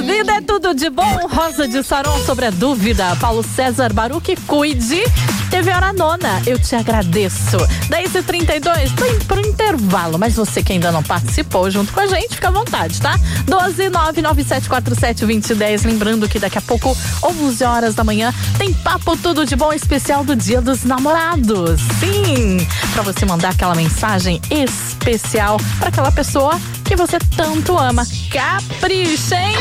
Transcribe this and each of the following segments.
Vida é tudo de bom. Rosa de Saron sobre a dúvida. Paulo César Baruque, cuide. Teve hora nona, eu te agradeço. 10h32, tô indo pro intervalo, mas você que ainda não participou junto com a gente, fica à vontade, tá? 12997472010. Lembrando que daqui a pouco, 11 horas da manhã, tem Papo Tudo de Bom especial do Dia dos Namorados. Sim! Pra você mandar aquela mensagem especial para aquela pessoa que você tanto ama. Capricha, hein?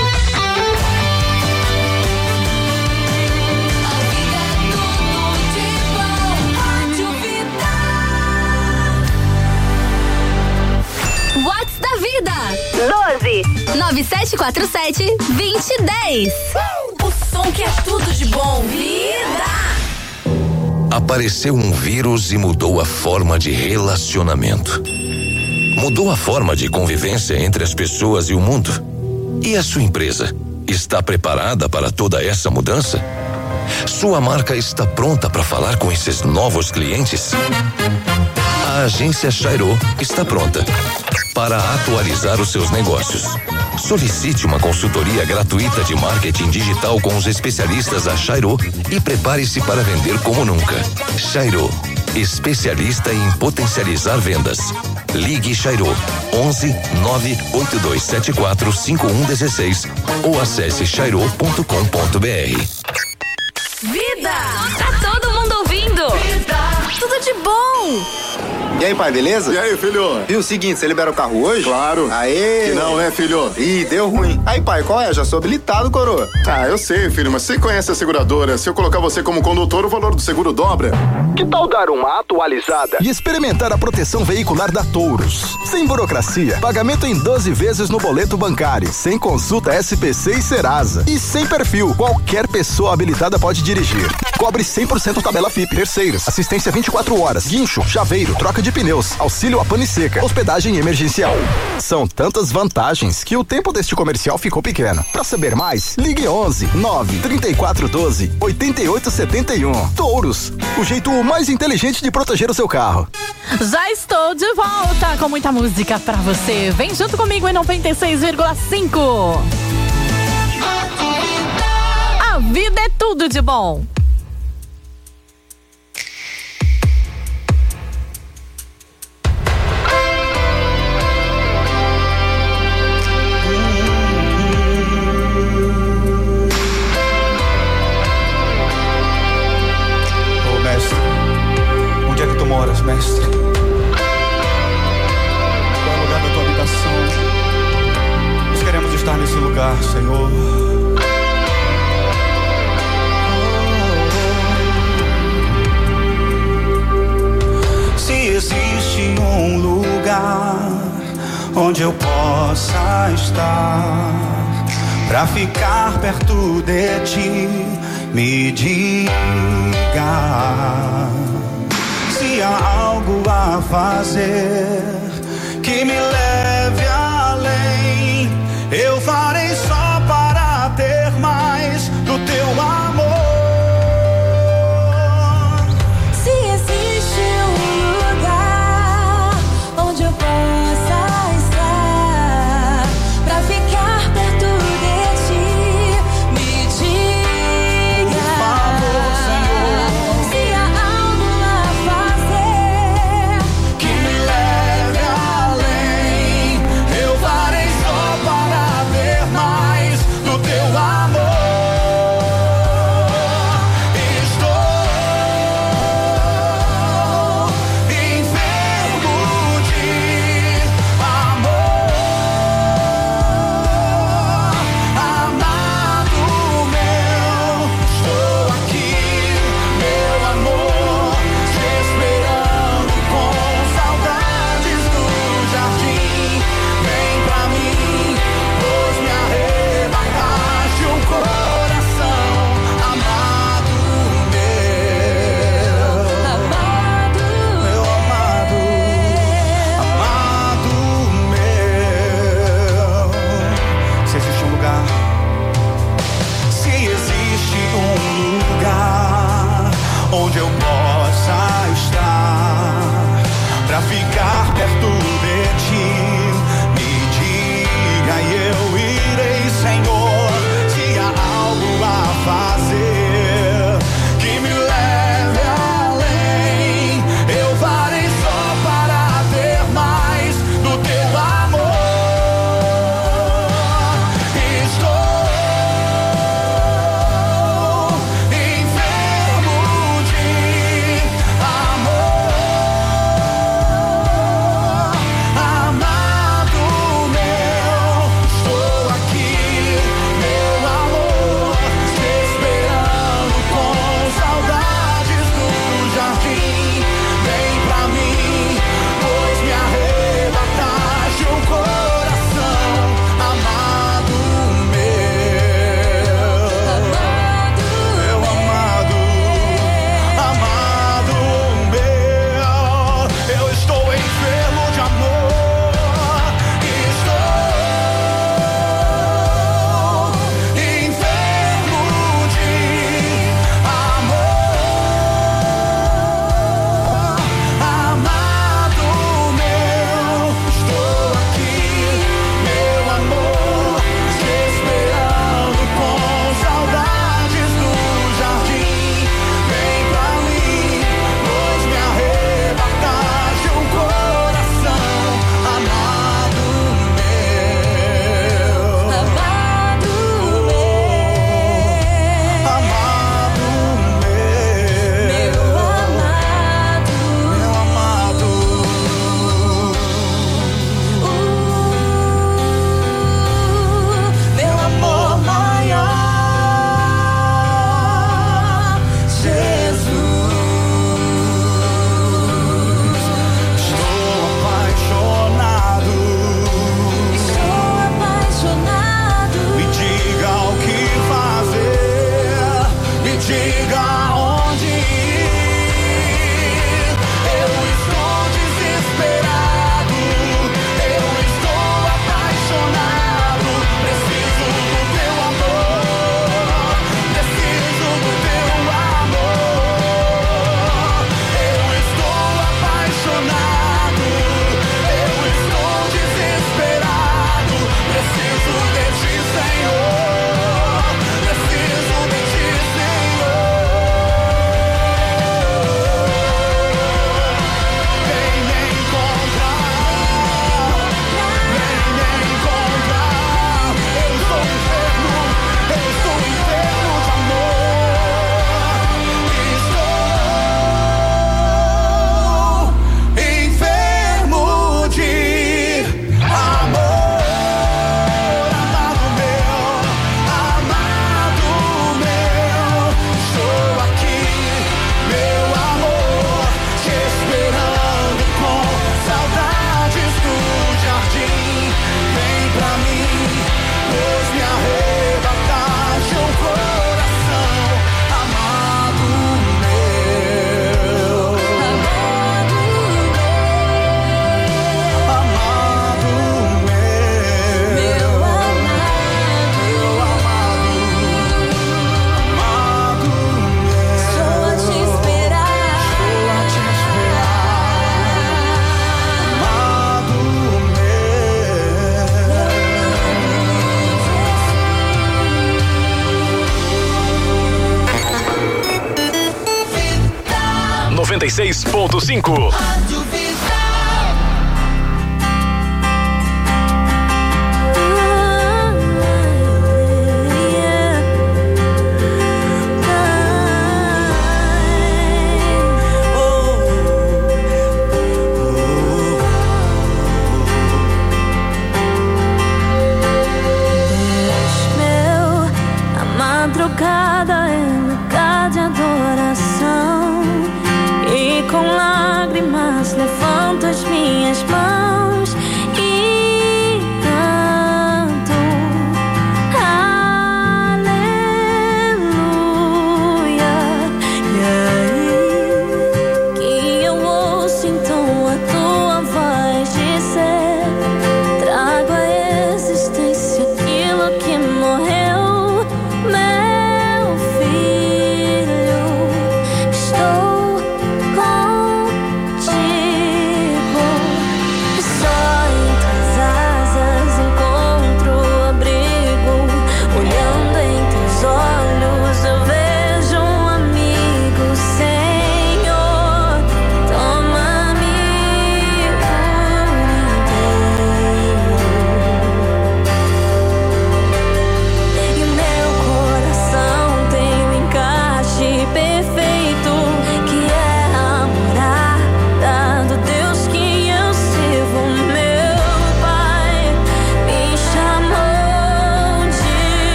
Whats da vida? 12 9747 2010. O som que é tudo de bom. Vida! Apareceu um vírus e mudou a forma de relacionamento. Mudou a forma de convivência entre as pessoas e o mundo. E a sua empresa? Está preparada para toda essa mudança? Sua marca está pronta para falar com esses novos clientes? A agência Chairo está pronta para atualizar os seus negócios. Solicite uma consultoria gratuita de marketing digital com os especialistas da Chairo e prepare-se para vender como nunca. Chairo, especialista em potencializar vendas. Ligue Chairo 11 98274 5116 ou acesse chairo.com.br. Vida! Tá todo mundo ouvindo? Tudo de bom! E aí, pai, beleza? E aí, filho? Viu o seguinte, você libera o carro hoje? Claro. Aê! Que não, né, filho? Ih, deu ruim. Aí, pai, qual é? Já sou habilitado, coroa. Ah, eu sei, filho, mas você conhece a seguradora. Se eu colocar você como condutor, o valor do seguro dobra. Que tal dar uma atualizada? E experimentar a proteção veicular da Touros. Sem burocracia, pagamento em 12 vezes no boleto bancário, sem consulta SPC e Serasa. E sem perfil, qualquer pessoa habilitada pode dirigir. Cobre 100% tabela FIP. Terceiros, assistência 24 horas, guincho, chaveiro, troca de pneus, auxílio a pane seca, hospedagem emergencial. São tantas vantagens que o tempo deste comercial ficou pequeno. Para saber mais, ligue 11 9 34 12 88 71. Touros, o jeito mais inteligente de proteger o seu carro. Já estou de volta com muita música pra você. Vem junto comigo em 96,5. A vida é tudo de bom. Lugar, Senhor. Se existe um lugar onde eu possa estar pra ficar perto de ti, me diga se há algo a fazer que me leve além. Eu farei 96.5.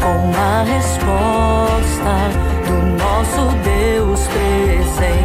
com a resposta do nosso Deus presente.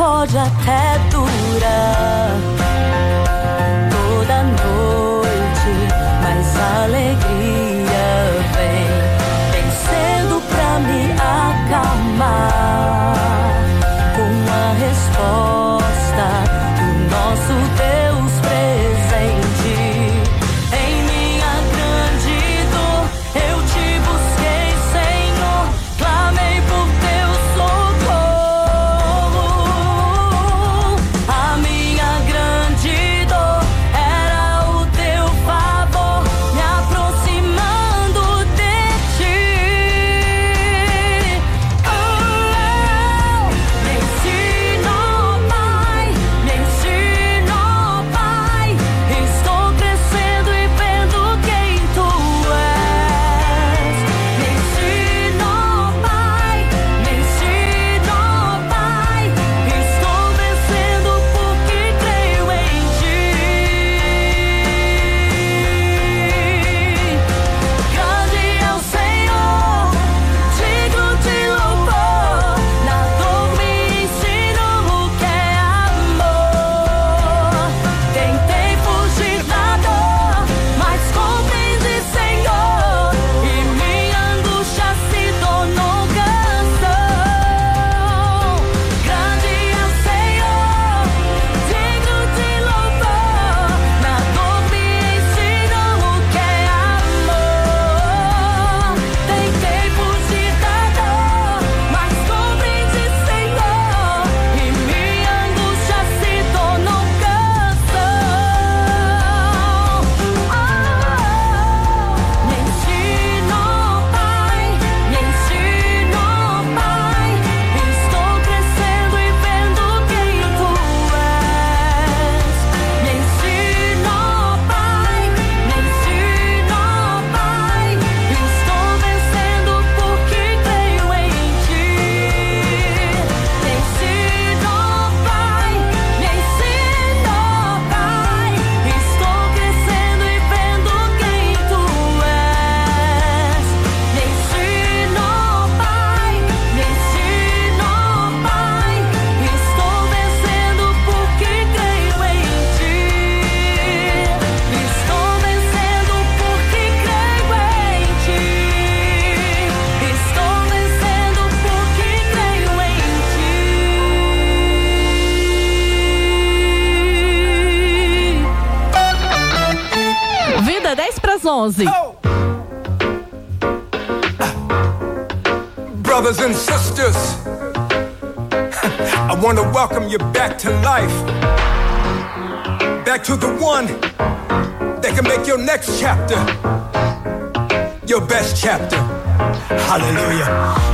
Pode até durar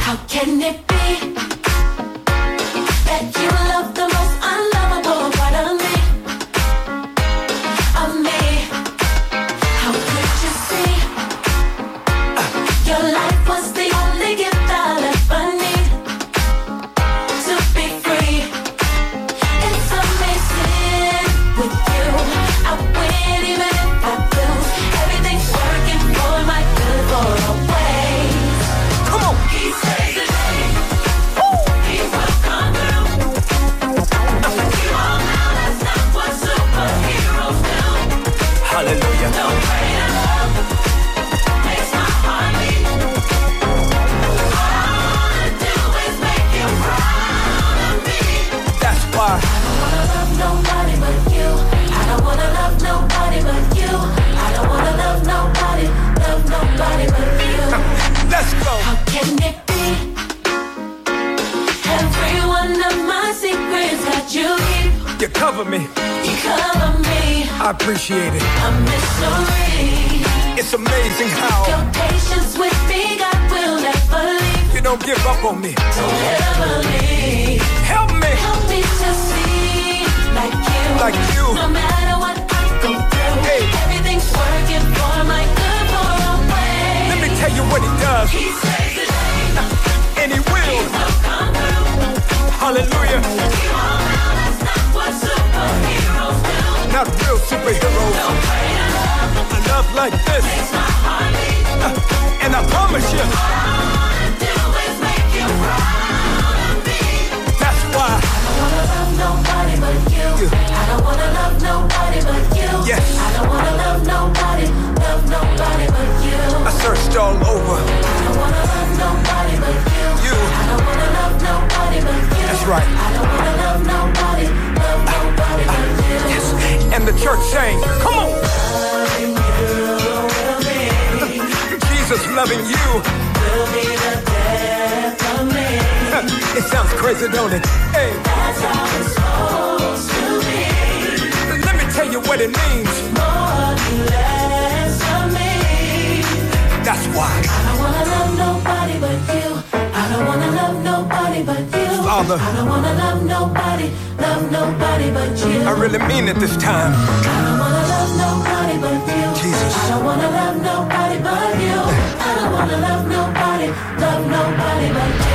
How can it be that you cover me. you cover me. I appreciate it. A mystery. It's amazing how Your patience with me, God will never leave. you don't give up on me. Don't ever leave. Help me. Help me to see like you. Like you. No matter what I go through, Hey. everything's working for my good for always. Let me tell you what he does. He saves the day. And he will. Will come through. Hallelujah. Like this. and I promise you, that's why. I don't wanna love nobody but you. I don't wanna love nobody but you. I don't wanna love nobody, love nobody but you. I searched all over. I don't wanna love nobody but you. You. I don't wanna love nobody but you. That's right. I don't wanna love nobody, love nobody but you. Yes. And the church saying, come loving you. Will be the death of me. It sounds crazy, don't it? Hey, That's how it's supposed to be. let me tell you what it means. More less of me. That's why. I don't wanna love nobody but you. I don't wanna love nobody but you. Father. I don't wanna love nobody, love nobody but you. I really mean it this time. Don't wanna love nobody but you. I don't wanna love nobody, love nobody but you.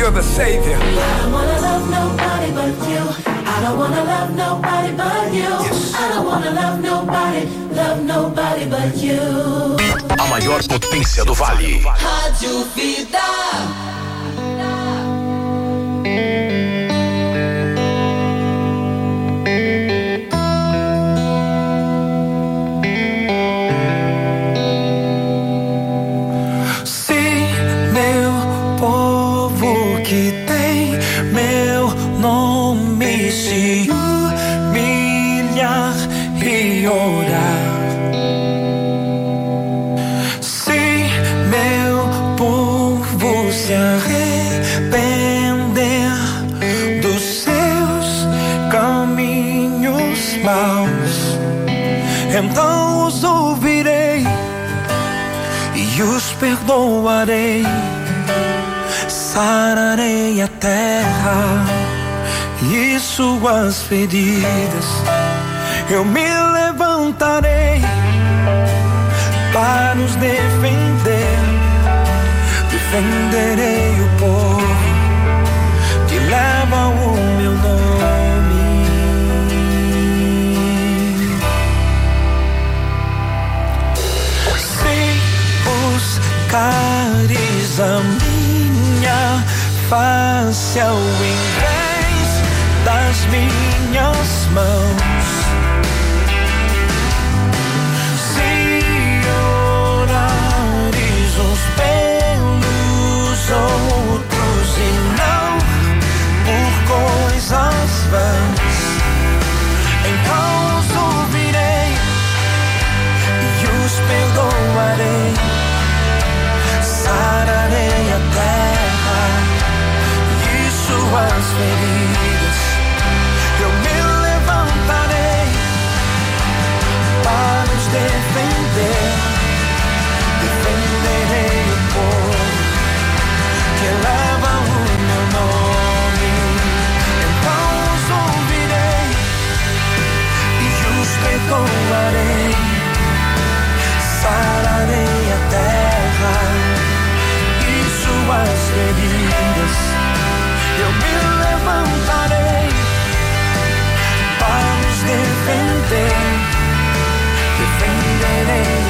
You're the savior. I don't wanna love nobody but you. I don't wanna love nobody but you. I don't wanna love nobody, love nobody but you. A maior potência do vale. Rádio Vida. Perdoarei, sararei a terra e suas feridas eu me levantarei para nos defender. Defenderei a minha face ao invés das minhas mãos. Se orares uns pelos outros e não por coisas vãs, então os ouvirei e os perdoarei. Sararei suas feridas. Eu me levantarei para nos defender. Defenderei o povo que leva o meu nome. Então os ouvirei e os perdoarei. Sararei a terra e suas feridas. Nos defender. Defenderei o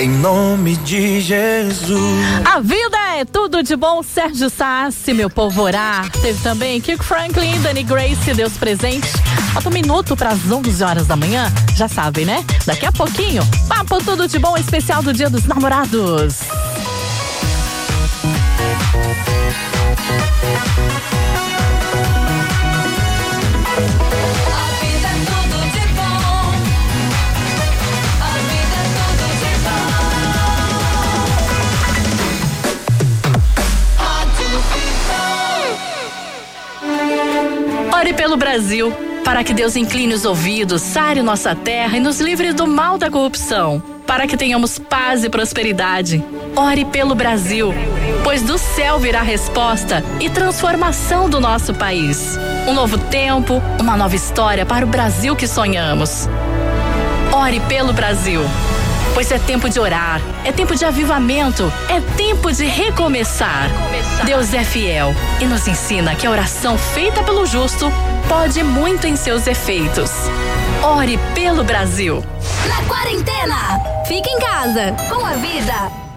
Em nome de Jesus. A vida é tudo de bom, Sérgio Sassi, meu povo orar. Teve também Kirk Franklin, Danny Grace, Deus presente. Falta um minuto para as 11 horas da manhã. Já sabem, né? Daqui a pouquinho, papo tudo de bom especial do Dia dos Namorados. Ore pelo Brasil, para que Deus incline os ouvidos, sare nossa terra e nos livre do mal da corrupção, para que tenhamos paz e prosperidade. Ore pelo Brasil, pois do céu virá resposta e transformação do nosso país. Um novo tempo, uma nova história para o Brasil que sonhamos. Ore pelo Brasil. Pois é tempo de orar, é tempo de avivamento, é tempo de recomeçar. Deus é fiel e nos ensina que a oração feita pelo justo pode muito em seus efeitos. Ore pelo Brasil. Na quarentena, fica em casa com a vida.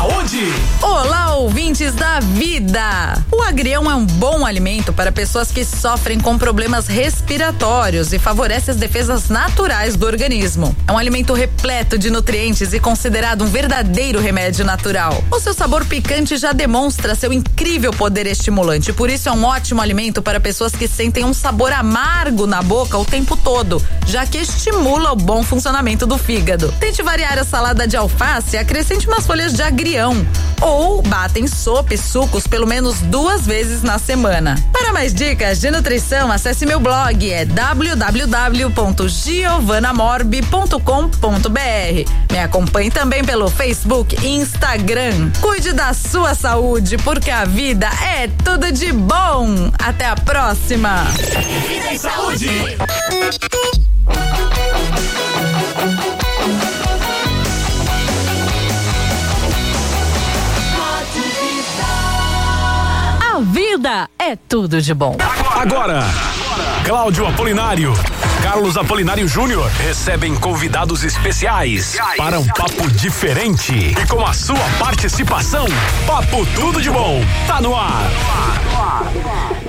Saúde! Olá, ouvintes da vida! O agrião é um bom alimento para pessoas que sofrem com problemas respiratórios e favorece as defesas naturais do organismo. É um alimento repleto de nutrientes e considerado um verdadeiro remédio natural. O seu sabor picante já demonstra seu incrível poder estimulante, por isso é um ótimo alimento para pessoas que sentem um sabor amargo na boca o tempo todo, já que estimula o bom funcionamento do fígado. Tente variar a salada de alface e acrescente umas folhas de agrião. Ou bata em sopa e sucos pelo menos duas vezes na semana. Para mais dicas de nutrição, acesse meu blog, é www.giovanamorbi.com.br. Me acompanhe também pelo Facebook e Instagram. Cuide da sua saúde, porque a vida é tudo de bom. Até a próxima. Vida e saúde! Vida é tudo de bom. Agora, Cláudio Apolinário, Carlos Apolinário Júnior recebem convidados especiais para um papo diferente e com a sua participação. Papo tudo de bom. Tá no ar.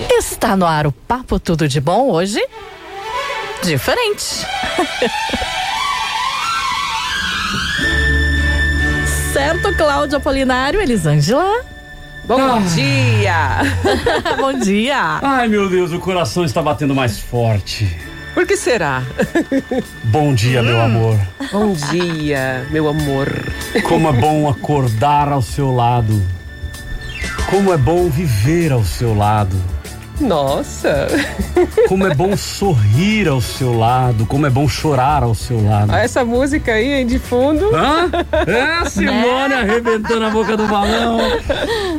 Está no ar o Papo Tudo de Bom hoje? Diferente. certo, Cláudio Apolinário, Elisângela? Bom dia! Bom dia! Ai, meu Deus, o coração está batendo mais forte. Por que será? Bom dia, meu amor. Bom dia, meu amor. Como é bom acordar ao seu lado. Como é bom viver ao seu lado. Nossa! Como é bom sorrir ao seu lado. Como é bom chorar ao seu lado. Ah, essa música aí, de fundo. Hã? É a Simone arrebentando a boca do balão.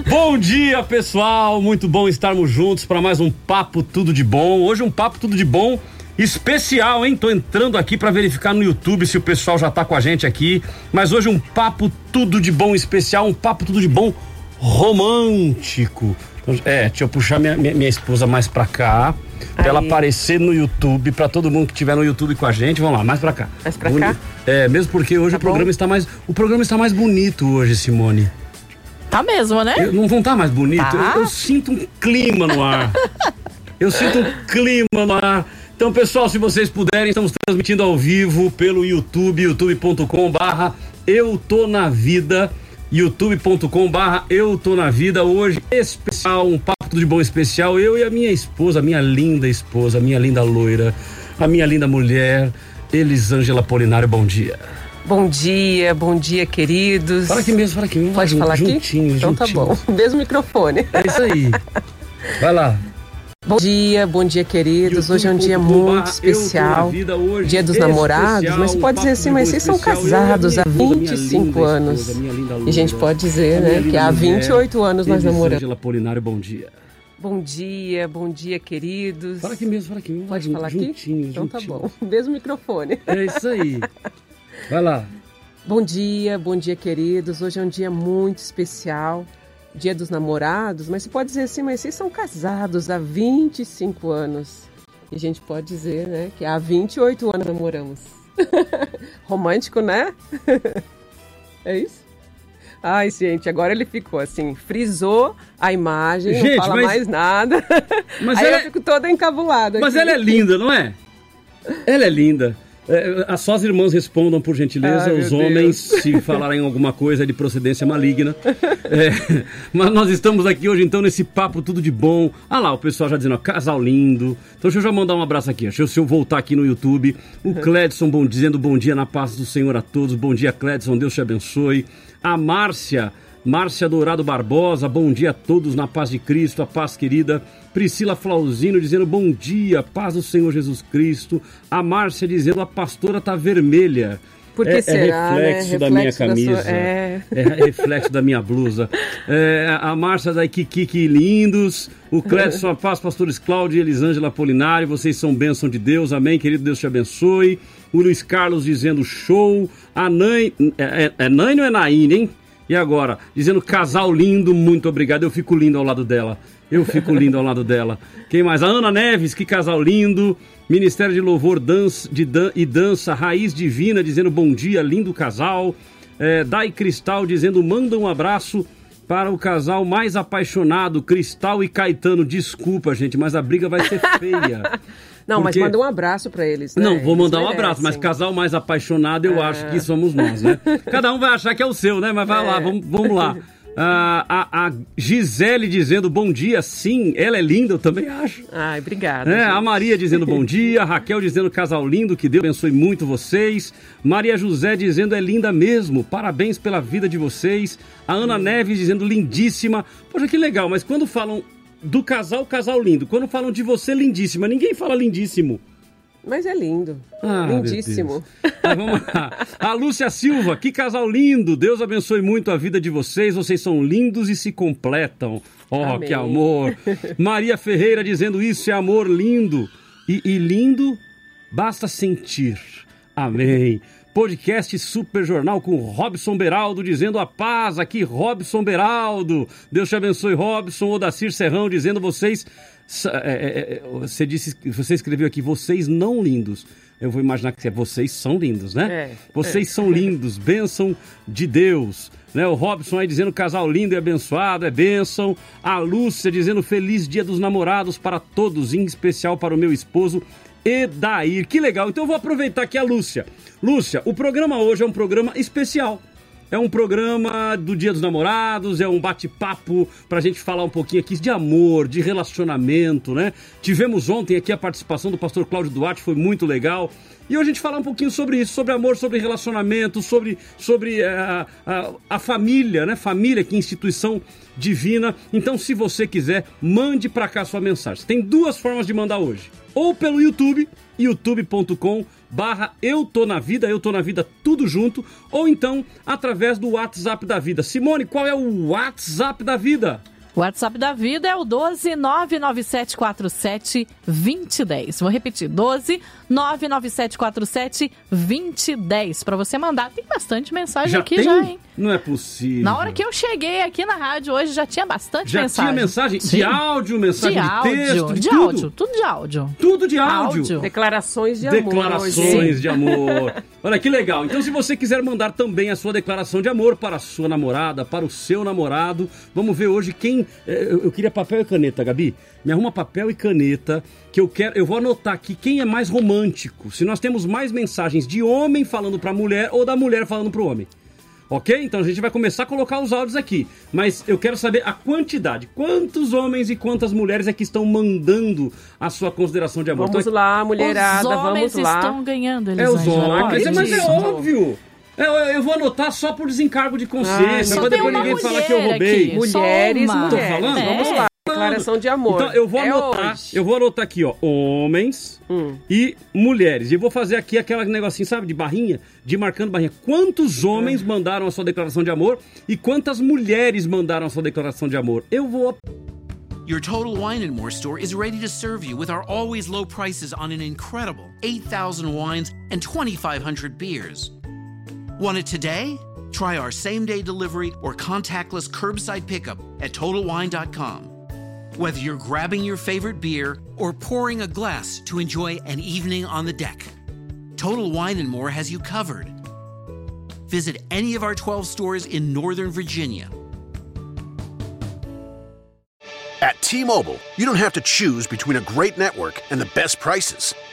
Bom dia, pessoal. Muito bom estarmos juntos para mais um Papo Tudo de Bom. Hoje um Papo Tudo de Bom especial, hein? Tô entrando aqui para verificar no YouTube se o pessoal já tá com a gente aqui. Mas hoje um Papo Tudo de Bom especial, um Papo Tudo de Bom romântico. É, deixa eu puxar minha, minha, minha esposa mais pra cá. Pra ela aparecer no YouTube, pra todo mundo que estiver no YouTube com a gente. Vamos lá, mais pra cá. Mais pra cá? É, mesmo porque hoje Tá o programa bom. está mais. O programa está mais bonito hoje, Simone. Tá mesmo, né? Eu- não, não tá mais bonito? Tá. Eu, eu sinto um clima no ar. Eu sinto um clima no ar. Então, pessoal, se vocês puderem, estamos transmitindo ao vivo pelo YouTube, youtube.com barra Eu Tô Na Vida, youtube.com barra Eu Tô Na Vida. Hoje, especial, um papo de bom especial. Eu e a minha esposa, a minha linda esposa, a minha linda loira, a minha linda mulher, Elisângela Polinário, bom dia. Bom dia, bom dia, queridos. Fala aqui mesmo, fala aqui. Pode falar aqui? juntinho, Então tá bom. Mesmo microfone. É isso aí. Vai lá. Bom dia, bom dia, queridos. Hoje é um dia muito especial. Dia dos namorados, mas pode dizer assim, mas vocês são casados há esposa, minha 25 linda anos. E a gente pode dizer, né, que há mulher, 28 anos nós namoramos. Elisângela Polinário, bom dia. Bom dia, bom dia, queridos. Fala aqui mesmo, fala aqui. Pode falar juntinho, aqui? Então tá juntinho. bom. Mesmo microfone. É isso aí. Vai lá. Bom dia, bom dia, queridos. Hoje é um dia muito especial, dia dos namorados, mas você pode dizer assim, mas vocês são casados há 25 anos. E a gente pode dizer, né, que há 28 anos namoramos. Romântico, né? é isso? Ai, gente, agora ele ficou assim, frisou a imagem, Gente, não fala mas- mais nada. Mas Aí ela eu é- fico toda encabulada. Mas aqui. ela é linda, não é? Ela é linda. É, só as irmãs respondam, por gentileza, os homens, Deus. se falarem alguma coisa de procedência maligna. É, mas nós estamos aqui hoje, então, nesse papo tudo de bom. Ah lá, o pessoal já dizendo, ó, casal lindo. Então, deixa eu já mandar um abraço aqui. Deixa eu, se eu voltar aqui no YouTube. O Cledson bom, dizendo bom dia na paz do Senhor a todos. Bom dia, Cledson, Deus te abençoe. A Márcia, Márcia Dourado Barbosa, bom dia a todos na paz de Cristo, a paz querida. Priscila Flauzino dizendo bom dia, paz do Senhor Jesus Cristo. A Márcia dizendo a pastora tá vermelha. Por que é, será, é reflexo né? da minha da camisa. sua- é. É reflexo da minha blusa. É, a Márcia da Kikiki lindos. O Clécio a paz, pastores Cláudio e Elisângela Apolinário. Vocês são bênção de Deus. Amém, querido Deus te abençoe. O Luiz Carlos dizendo show. A Nai. É, é, é Nai ou é Naine, hein? E agora? Dizendo casal lindo, muito obrigado. Eu fico lindo ao lado dela. Eu fico lindo ao lado dela. Quem mais? A Ana Neves, que casal lindo. Ministério de Louvor dança, de dan e Dança, Raiz Divina, dizendo bom dia, lindo casal. É, Dai Cristal dizendo manda um abraço para o casal mais apaixonado, Cristal e Caetano. Desculpa, gente, mas a briga vai ser feia. Não, mas Porque- manda um abraço pra eles. né? Não, vou mandar um abraço, mas casal mais apaixonado eu É. acho que somos nós, né? Cada um vai achar que é o seu, né? Mas vai lá, vamos, vamos lá. Ah, a, a Gisele dizendo bom dia, sim, ela é linda, eu também acho. Ai, obrigada. É, a Maria dizendo bom dia, a Raquel dizendo casal lindo, que Deus abençoe muito vocês. Maria José dizendo é linda mesmo, parabéns pela vida de vocês. A Ana Neves dizendo lindíssima. Poxa, que legal, mas quando falam do casal, casal lindo, quando falam de você, lindíssima, ninguém fala lindíssimo. Mas é lindo. Ah, Lindíssimo. Mas vamos lá. A Lúcia Silva, que casal lindo. Deus abençoe muito a vida de vocês. Vocês são lindos e se completam. Oh, Amém. que amor. Maria Ferreira dizendo isso é amor lindo. E, e lindo basta sentir. Amém. Podcast Super Jornal com Robson Beraldo dizendo a paz aqui, Robson Beraldo. Deus te abençoe, Robson. Odacir Serrão dizendo vocês. é, é, é, você disse, você escreveu aqui, vocês não lindos. Eu vou imaginar que é vocês são lindos, né? É, vocês é. são lindos, bênção de Deus. Né? O Robson aí dizendo casal lindo e abençoado, é bênção. A Lúcia dizendo feliz dia dos namorados para todos, em especial para o meu esposo Edair. Que legal. Então eu vou aproveitar aqui a Lúcia. Lúcia, o programa hoje é um programa especial. É um programa do Dia dos Namorados, é um bate-papo pra gente falar um pouquinho aqui de amor, de relacionamento, né? Tivemos ontem aqui a participação do pastor Cláudio Duarte, foi muito legal. E hoje a gente falar um pouquinho sobre isso, sobre amor, sobre relacionamento, sobre, sobre eh, a, a, a família, né? Família, que instituição divina. Então, se você quiser, mande pra cá sua mensagem. Tem duas formas de mandar hoje. Ou pelo YouTube, youtube.com barra eu tô na vida, eu tô na vida tudo junto, ou então através do WhatsApp da vida. Simone, qual é o WhatsApp da vida? O WhatsApp da vida é o 12 99747 2010. Vou repetir: 12 99747 2010. Para você mandar. Tem bastante mensagem aqui tem? já, hein? Não é possível. Na hora que eu cheguei aqui na rádio hoje já tinha bastante Já mensagem. tinha mensagem de Sim. áudio, mensagem de, de áudio, texto, de, de tudo. áudio, tudo de áudio. Tudo de áudio. Declarações de amor. Declarações de amor. Olha que legal. Então, se você quiser mandar também a sua declaração de amor para a sua namorada, para o seu namorado, vamos ver hoje quem. eh, Eu eu queria papel e caneta, Gabi. Me arruma papel e caneta, que eu quero. Eu vou anotar aqui quem é mais romântico. Se nós temos mais mensagens de homem falando para mulher ou da mulher falando para o homem. Ok? Então a gente vai começar a colocar os áudios aqui. Mas eu quero saber a quantidade. Quantos homens e quantas mulheres é que estão mandando a sua consideração de amor? Vamos Então, lá, mulherada, Os homens vamos lá. estão ganhando, é os homens, mas é óbvio. Eu, eu vou anotar só por desencargo de consciência, Ai, pra só tem depois ninguém falar mulher que eu roubei. aqui, Mulheres, uma. Tô mulheres. falando? Vamos lá. Declaração de amor. Então eu vou É anotar, hoje. eu vou anotar aqui, ó, homens Hum. e mulheres. E eu vou fazer aqui aquele negocinho, sabe, de barrinha, de marcando barrinha. Quantos homens mandaram a sua declaração de amor e quantas mulheres mandaram a sua declaração de amor? Eu vou Your Total Wine and More store is ready to serve you with our always low prices on an incredible 8,000 wines and 2,500 beers. Want it today? Try our same day delivery or contactless curbside pickup at TotalWine.com. Whether you're grabbing your favorite beer or pouring a glass to enjoy an evening on the deck, Total Wine and More has you covered. Visit any of our 12 stores in Northern Virginia. At T-Mobile, you don't have to choose between a great network and the best prices.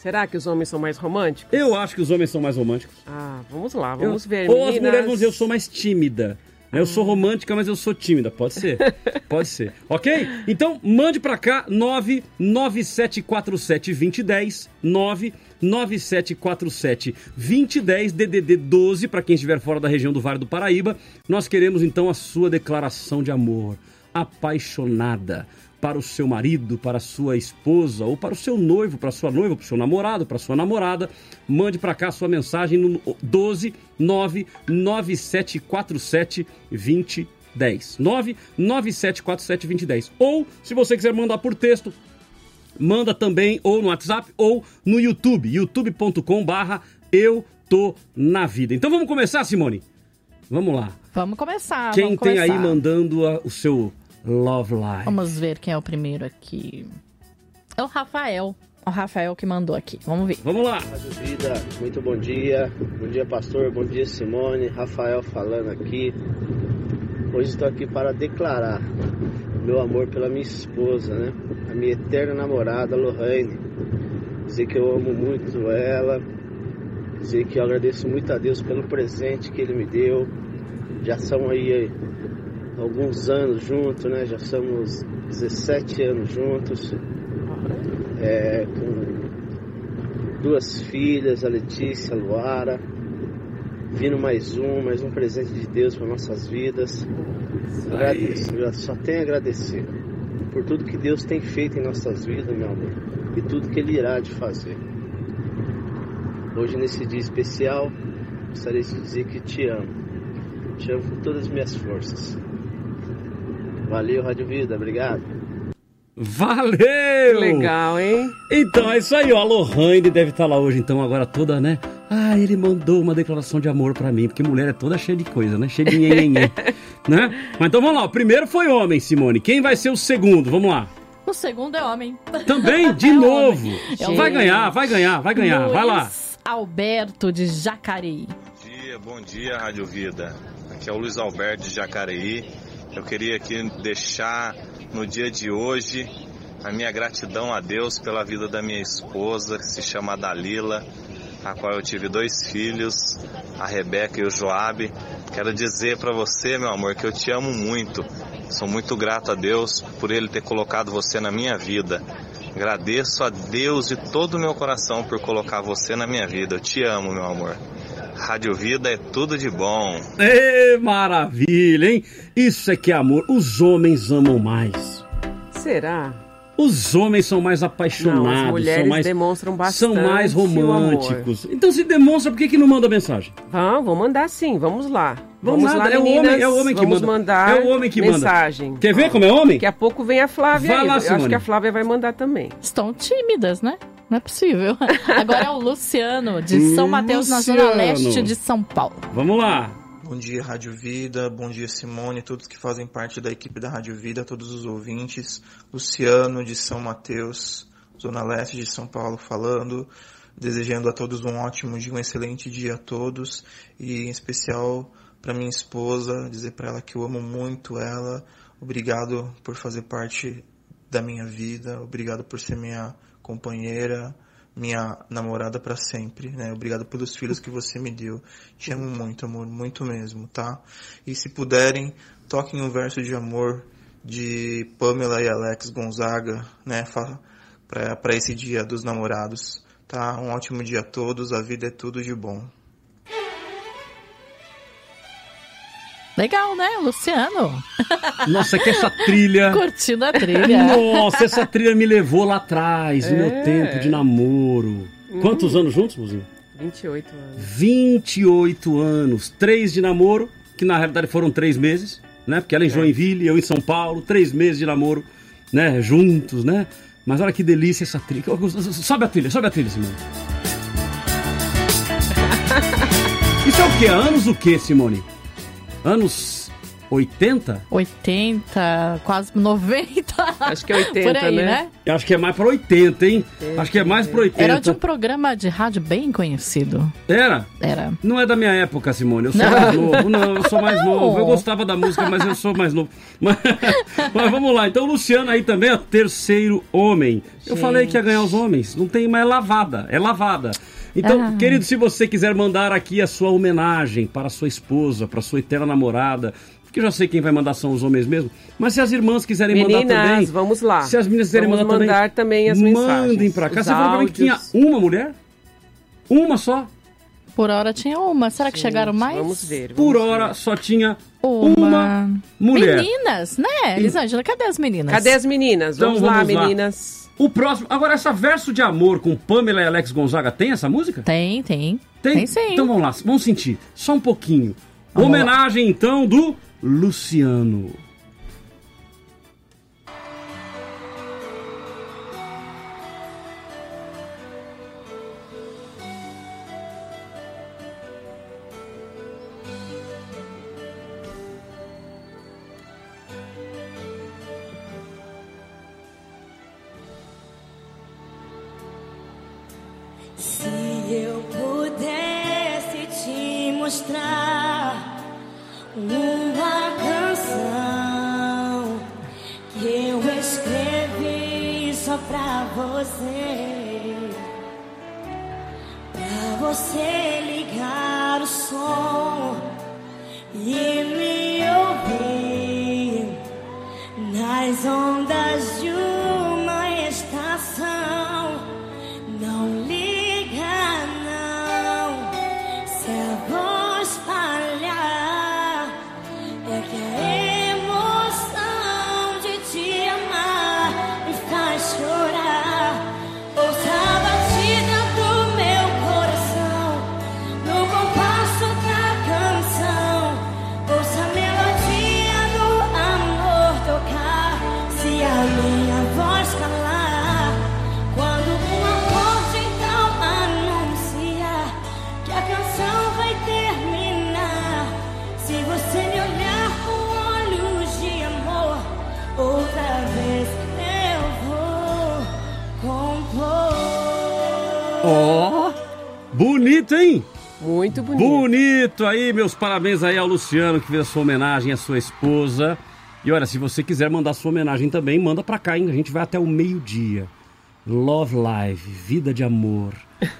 Será que os homens são mais românticos? Eu acho que os homens são mais românticos. Ah, vamos lá, vamos Eu- ver, Ou as meninas. mulheres vão dizer, eu sou mais tímida. Eu sou romântica, mas eu sou tímida. Pode ser. Pode ser. Ok? Então, mande pra cá 997472010. 997472010 DDD 12 para quem estiver fora da região do Vale do Paraíba. Nós queremos então a sua declaração de amor apaixonada para o seu marido, para a sua esposa, ou para o seu noivo, para a sua noiva, para o seu namorado, para a sua namorada. Mande para cá a sua mensagem no 12 99747 2010. 99747 2010. Ou, se você quiser mandar por texto, manda também ou no WhatsApp ou no YouTube, youtube.com barra eu tô na vida. Então vamos começar, Simone? Vamos lá. Vamos começar. Quem vamos tem aí começar. mandando a- o seu Love Live? Vamos ver quem é o primeiro aqui. É o Rafael. O Rafael que mandou aqui. Vamos ver. Vamos lá. Rádio Vida, muito bom dia. Bom dia, pastor. Bom dia, Simone. Rafael falando aqui. Hoje estou aqui para declarar meu amor pela minha esposa, né? A minha eterna namorada, Lohane. Dizer que eu amo muito ela. Dizer que eu agradeço muito a Deus pelo presente que Ele me deu. Já são aí alguns anos juntos, né? Já somos 17 anos juntos. É, com duas filhas, a Letícia, a Luara. Vindo mais um, mais um presente de Deus para nossas vidas. Agradeço, só tenho a agradecer por tudo que Deus tem feito em nossas vidas, meu amor, e tudo que Ele irá de fazer. Hoje, nesse dia especial, gostaria de dizer que te amo. Te amo com todas as minhas forças. Valeu, Rádio Vida, obrigado. Valeu! Legal, hein? Então é isso aí, ó. A Lohane deve estar lá hoje, então, agora toda, né? Ah, ele mandou uma declaração de amor pra mim, porque mulher é toda cheia de coisa, né? Cheia de nhenhenhê, né? Mas então vamos lá, o primeiro foi homem, Simone. Quem vai ser o segundo? Vamos lá. O segundo é homem. Também, de É novo. homem. Vai ganhar, vai ganhar, vai ganhar. Vai lá. Luiz Alberto de Jacareí. dia, bom dia, Rádio Vida. Aqui é o Luiz Alberto de Jacareí. Eu queria aqui deixar no dia de hoje a minha gratidão a Deus pela vida da minha esposa, que se chama Dalila, a qual eu tive dois filhos, a Rebeca e o Joabe. Quero dizer para você, meu amor, que eu te amo muito. Sou muito grato a Deus por ele ter colocado você na minha vida. Agradeço a Deus de todo o meu coração por colocar você na minha vida. Eu te amo, meu amor. Rádio Vida é tudo de bom. Ê, maravilha, hein? Isso é que é amor. Os homens amam mais. Será? Os homens são mais apaixonados. Não, as mulheres são mais, demonstram bastante São mais o românticos. Então se demonstra, por que, que não manda mensagem? Vamos, vou mandar sim, vamos lá. Vamos Vamos lá, é o meninas. homem- é o homem que vamos manda. mandar É o homem que manda. mensagem. Quer ver como é homem? Daqui a pouco vem a Flávia Vai aí. lá, Eu acho que a Flávia vai mandar também. Estão tímidas, né? Não é possível. Agora é o Luciano, de São Mateus, na zona Luciano. leste de São Paulo. Vamos lá. Bom dia, Rádio Vida. Bom dia, Simone, todos que fazem parte da equipe da Rádio Vida, todos os ouvintes. Luciano, de São Mateus, Zona Leste de São Paulo, falando. Desejando a todos um ótimo dia, um excelente dia a todos. E em especial para minha esposa, dizer para ela que eu amo muito ela. Obrigado por fazer parte da minha vida. Obrigado por ser minha companheira, minha namorada para sempre, né? Obrigado pelos filhos que você me deu. Te amo muito, amor, muito mesmo, tá? E se puderem, toquem um verso de amor de Pamela e Alex Gonzaga, né? Para esse dia dos namorados, tá? Um ótimo dia a todos, a vida é tudo de bom. Legal, né, Luciano? Nossa, que essa trilha. Curtindo a trilha. Nossa, essa trilha me levou lá atrás, no meu É. tempo de namoro. Quantos anos juntos, Muzinho? 28 anos. 28 anos. Três de namoro, que na realidade foram três meses, né? Porque ela em Joinville, eu em São Paulo, três meses de namoro, né? Juntos, né? Mas olha que delícia essa trilha. Sobe a trilha, sobe a trilha, Simone. Isso é o quê? Anos o quê, Simone? Anos 80? 80, quase 90. Acho que é 80, Por aí, né? né? Eu acho que é mais pra 80, hein? Acho que é mais pra 80. Era de um programa de rádio bem conhecido. Era? Era. Não é da minha época, Simone. Eu sou Não. mais novo. Não, eu sou mais Não. novo. Eu gostava da música, mas eu sou mais novo. Mas, mas vamos lá. Então, o Luciano aí também é o terceiro homem. Eu Gente. falei que ia ganhar os homens. Não tem mais lavada. É lavada. Então, Ah. querido, se você quiser mandar aqui a sua homenagem para a sua esposa, para a sua eterna namorada, que eu já sei quem vai mandar são os homens mesmo, mas se as irmãs quiserem mandar Meninas, também. vamos lá. Se as meninas quiserem Vamos mandar, mandar também as mandem mensagens, pra cá. os Você falou pra mim que tinha áudios. uma mulher? Uma só? Por hora tinha uma. Será que chegaram mais? Vamos ver. Por hora só tinha Uma. uma mulher. Meninas, né? Elisângela, cadê as meninas? Cadê as meninas? Então, Vamos, lá, vamos lá. meninas. O próximo. Agora, essa verso de amor com Pamela e Alex Gonzaga tem essa música? Tem, tem. Tem? Tem sim. Então vamos lá, vamos sentir. Só um pouquinho. Vamos Homenagem, então, do Luciano. Você, pra você Muito bonito. Bonito aí, meus parabéns aí ao Luciano que fez a sua homenagem à sua esposa. E olha, se você quiser mandar sua homenagem também, manda pra cá, hein? A gente vai até o meio-dia. Love Live, vida de amor.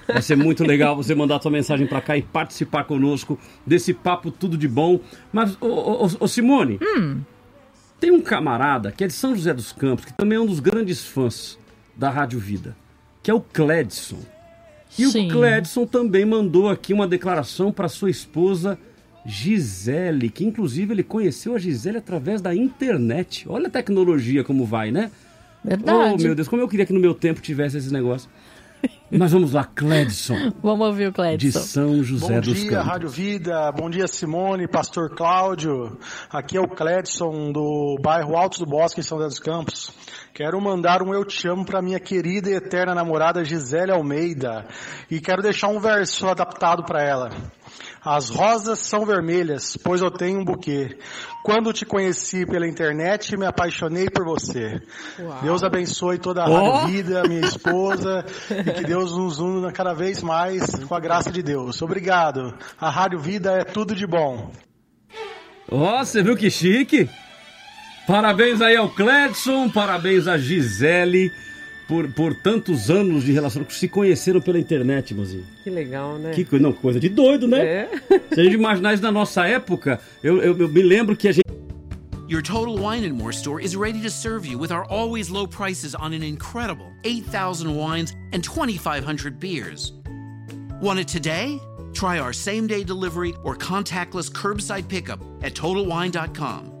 Vai ser muito legal você mandar sua mensagem pra cá e participar conosco desse papo tudo de bom. Mas, ô, ô, ô, ô, Simone, tem um camarada que é de São José dos Campos, que também é um dos grandes fãs da Rádio Vida, que é o Cledson. E Sim. o Cledson também mandou aqui uma declaração para sua esposa Gisele, que inclusive ele conheceu a Gisele através da internet. Olha a tecnologia como vai, né? Verdade. Oh, meu Deus, como eu queria que no meu tempo tivesse esse negócio. Mas vamos lá, Cledson, Vamos ouvir o de Cledson. São José Bom dos dia, Campos. Rádio Vida. Bom dia, Simone, Pastor Cláudio. Aqui é o Cledson, do bairro Altos do Bosque, em São José dos Campos. Quero mandar um Eu Te Amo para minha querida e eterna namorada Gisele Almeida. E quero deixar um verso adaptado para ela. As rosas são vermelhas, pois eu tenho um buquê. Quando te conheci pela internet, me apaixonei por você. Deus abençoe toda a. Rádio Vida, minha esposa, e que Deus nos una cada vez mais com a graça de Deus. Obrigado. A Rádio Vida é tudo de bom. Ó, você viu que chique? Parabéns aí ao Cledson, parabéns a Gisele por, por tantos anos de relação. Se conheceram pela internet, mozinho. Que legal, né? Que coisa, não, coisa de doido, né? É. Se a gente imaginar isso na nossa época, eu, eu, eu me lembro que a gente. Your Total Wine and More store is ready to serve you with our always low prices on an incredible 8,000 wines and 2,500 beers. Want it today? Try our same day delivery or contactless curbside pickup at TotalWine.com.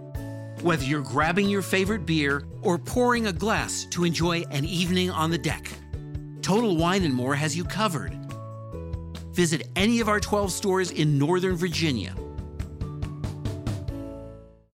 Whether you're grabbing your favorite beer or pouring a glass to enjoy an evening on the deck, Total Wine and More has you covered. Visit any of our 12 stores in Northern Virginia